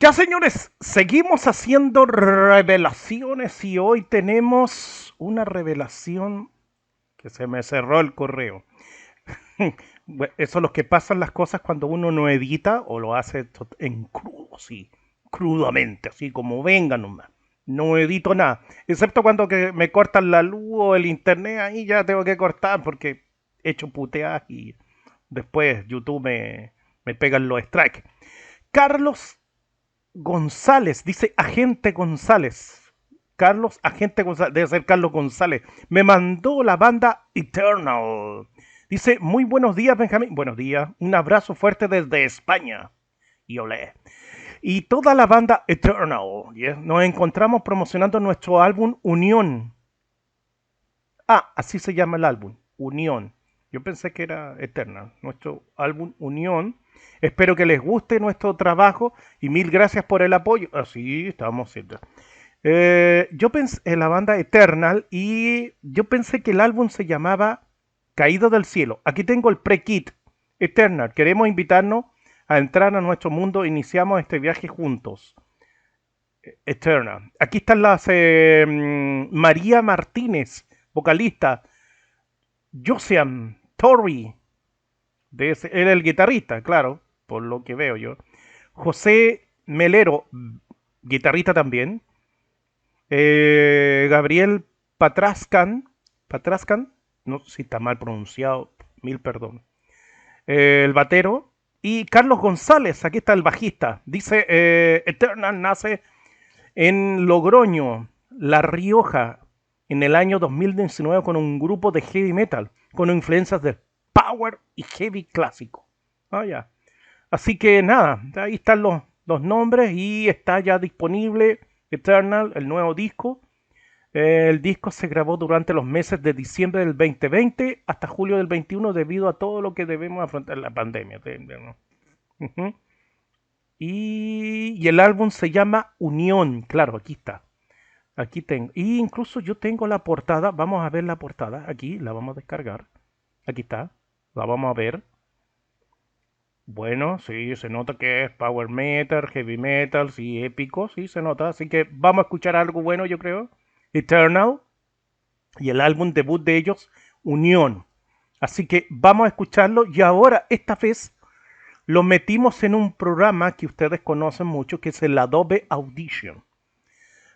Ya señores, seguimos haciendo revelaciones y hoy tenemos una revelación que se me cerró el correo. Eso es lo que pasan las cosas cuando uno no edita o lo hace en crudo, sí, crudamente, así como venga nomás. No edito nada, excepto cuando que me cortan la luz o el internet, ahí ya tengo que cortar porque he hecho puteadas y después YouTube me, me pegan los strikes. Carlos González, dice agente González. Carlos, agente González, debe ser Carlos González. Me mandó la banda Eternal. Dice, muy buenos días, Benjamín. Buenos días. Un abrazo fuerte desde España. Y olé. Y toda la banda Eternal. Nos encontramos promocionando nuestro álbum Unión. Ah, así se llama el álbum. Unión. Yo pensé que era Eternal. Nuestro álbum Unión. Espero que les guste nuestro trabajo y mil gracias por el apoyo. Así ah, estamos. Eh, yo pensé en la banda Eternal y yo pensé que el álbum se llamaba Caído del Cielo. Aquí tengo el pre-kit Eternal. Queremos invitarnos a entrar a nuestro mundo. Iniciamos este viaje juntos. Eternal. Aquí están las eh, mm, María Martínez, vocalista. Josian Torrey. Ese, él el guitarrista, claro, por lo que veo yo. José Melero, guitarrista también. Eh, Gabriel Patrascan, Patrascan, no sé si está mal pronunciado, mil perdón. Eh, el batero. Y Carlos González, aquí está el bajista. Dice, eh, Eternal nace en Logroño, La Rioja, en el año 2019 con un grupo de heavy metal, con influencias del power y heavy clásico. Ah, ya. Así que nada, ahí están los, los nombres y está ya disponible Eternal, el nuevo disco. el disco se grabó durante los meses de diciembre del 2020 hasta julio del 21 debido a todo lo que debemos afrontar la pandemia. y, el álbum se llama Unión, claro, aquí está. Aquí tengo. Y incluso yo tengo la portada. Vamos a ver la portada. Aquí la vamos a descargar. Aquí está. La vamos a ver. Bueno, sí, se nota que es power metal, heavy metal, sí, épico, sí, se nota. Así que vamos a escuchar algo bueno, yo creo. Eternal. Y el álbum debut de ellos, Unión. Así que vamos a escucharlo. Y ahora, esta vez, lo metimos en un programa que ustedes conocen mucho, que es el Adobe Audition.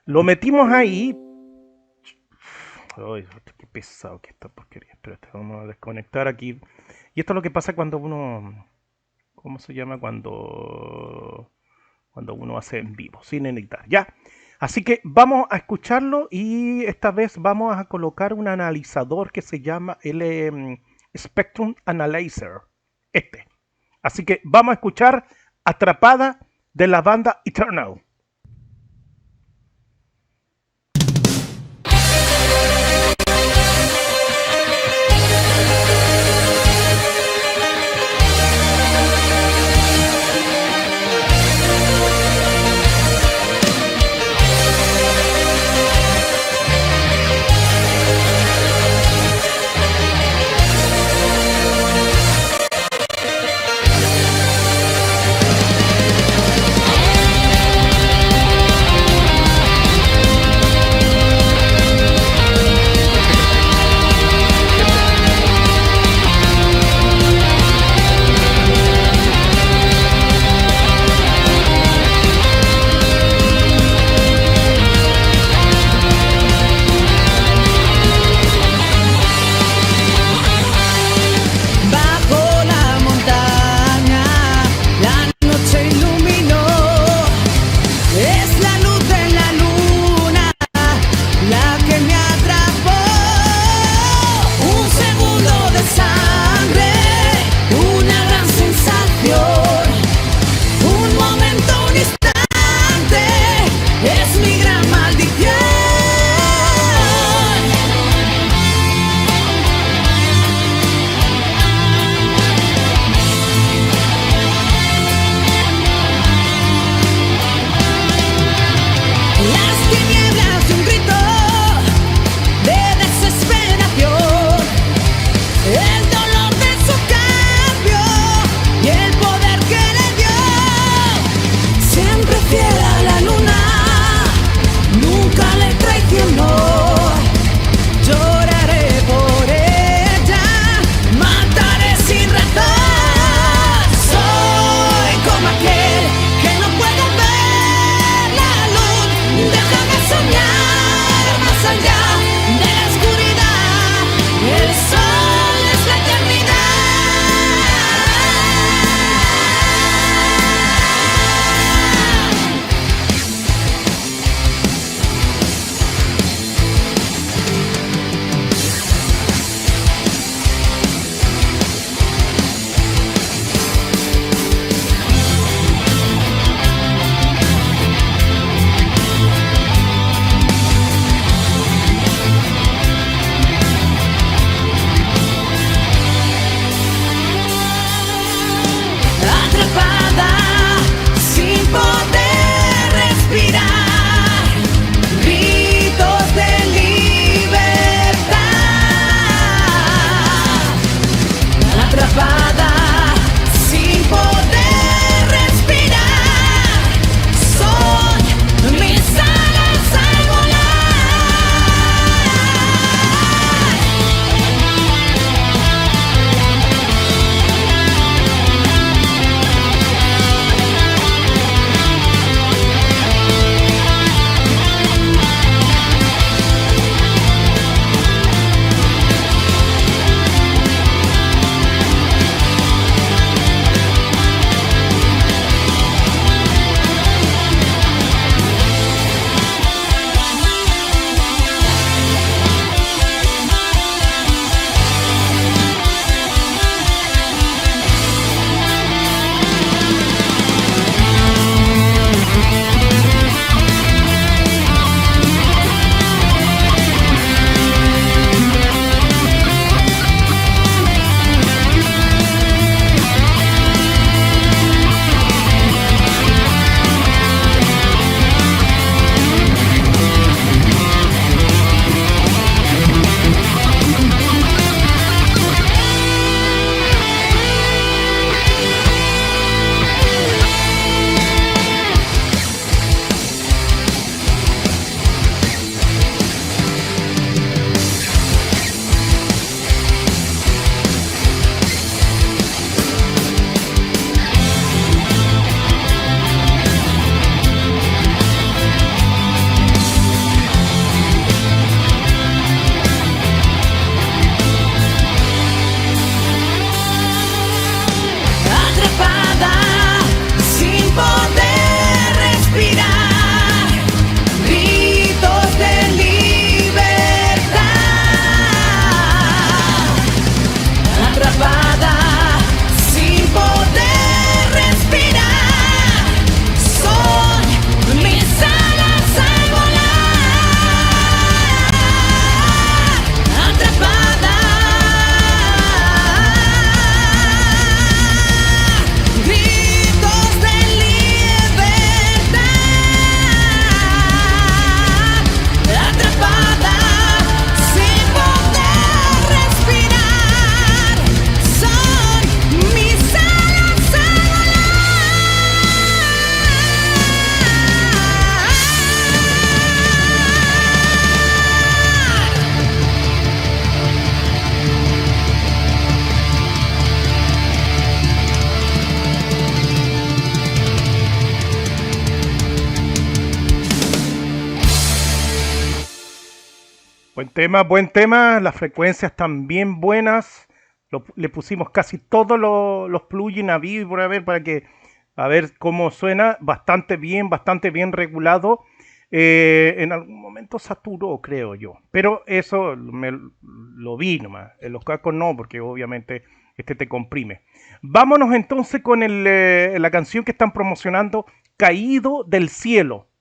Lo metimos ahí. Ay, qué pesado que esta porquería. Espérate, vamos a desconectar aquí. Y esto es lo que pasa cuando uno ¿cómo se llama? Cuando, cuando uno hace en vivo, sin editar. Ya. Así que vamos a escucharlo y esta vez vamos a colocar un analizador que se llama el em, Spectrum Analyzer. Este. Así que vamos a escuchar Atrapada de la banda Eternal. nada se poder. Buen tema, buen tema. Las frecuencias también buenas. Le pusimos casi todos los, plugins a vivo por haber para que a ver cómo suena. Bastante bien, bastante bien regulado. Eh, en algún momento saturó, creo yo. Pero eso me lo vi nomás. En los cascos no, porque obviamente este te comprime. Vámonos entonces con eh, la canción que están promocionando, Caído del Cielo.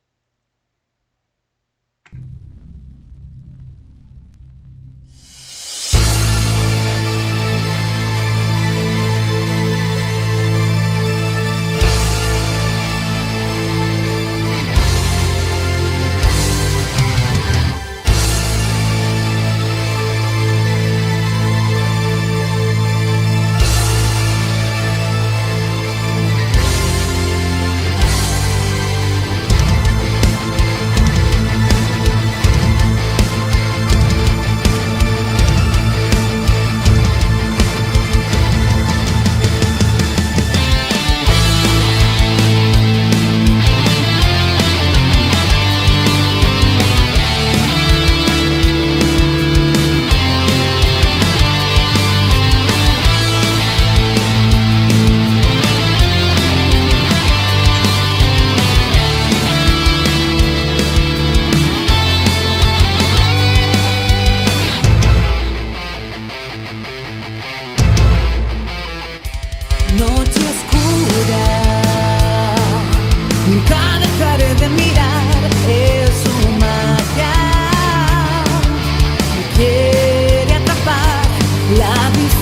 La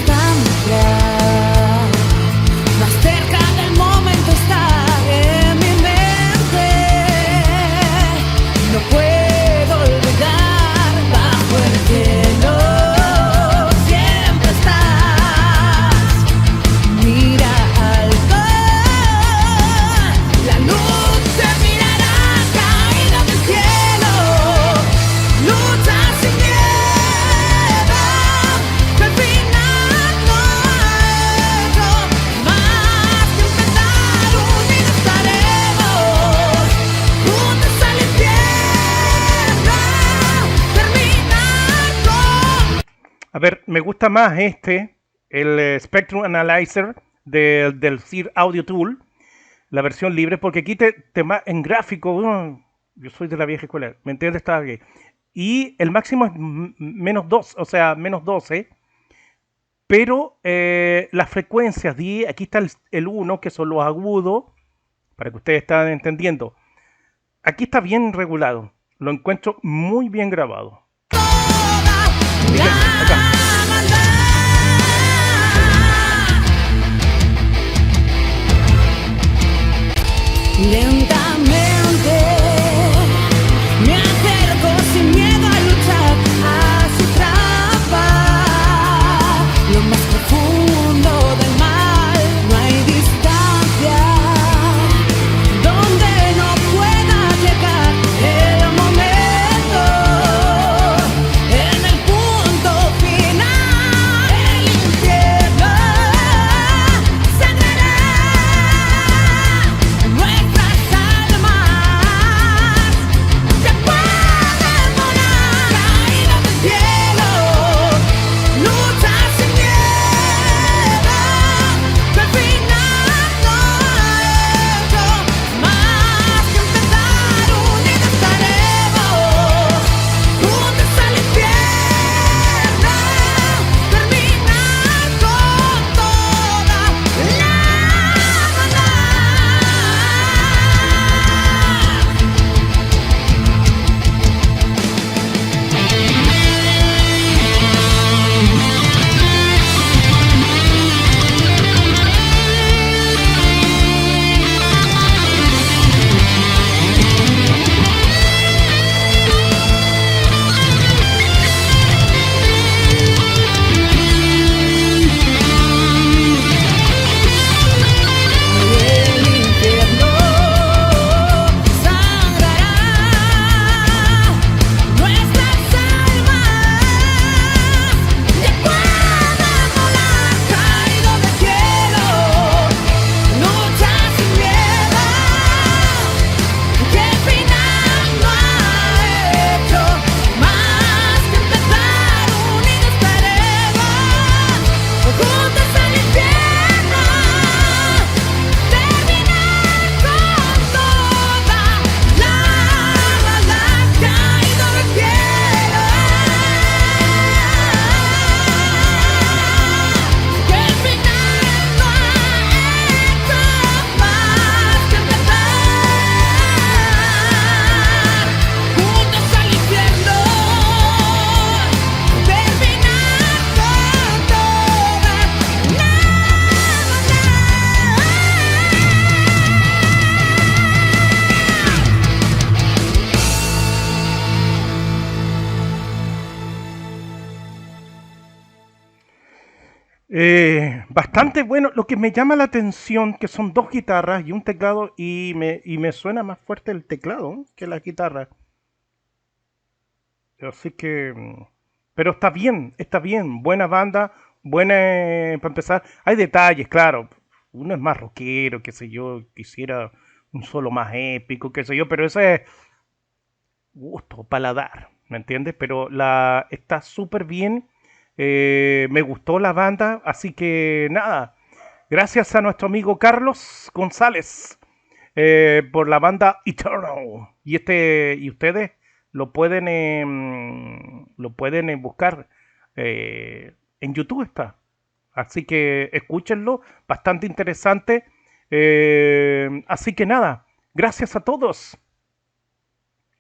me gusta más este, el eh, Spectrum Analyzer de- del Sir Audio Tool, la versión libre, porque aquí te, te en gráfico, uno- yo soy de la vieja escuela, ¿me entiendes? Está bien. Y el máximo es menos 2, o sea, menos 12, pero eh, las frecuencias, di- aquí está el 1, que son los agudos, para que ustedes estén entendiendo. Aquí está bien regulado, lo encuentro muy bien grabado. Fíjense, acá. Leon Eh, bastante bueno. Lo que me llama la atención que son dos guitarras y un teclado y me, y me suena más fuerte el teclado que la guitarra. Así que... mm, Pero está bien, está bien. Buena banda, buena... eh, para empezar, hay detalles, claro. Uno es más rockero, qué sé yo, quisiera un solo más épico, qué sé yo, pero ese es gusto, paladar, ¿me entiendes? Pero la está súper bien. Eh, me gustó la banda, así que nada. Gracias a nuestro amigo Carlos González eh, por la banda Eternal. Y este y ustedes lo pueden em, lo pueden eh, buscar en YouTube está. Así que escúchenlo, bastante interesante. Así que nada, gracias a todos.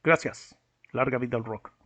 Gracias. Larga vida al rock.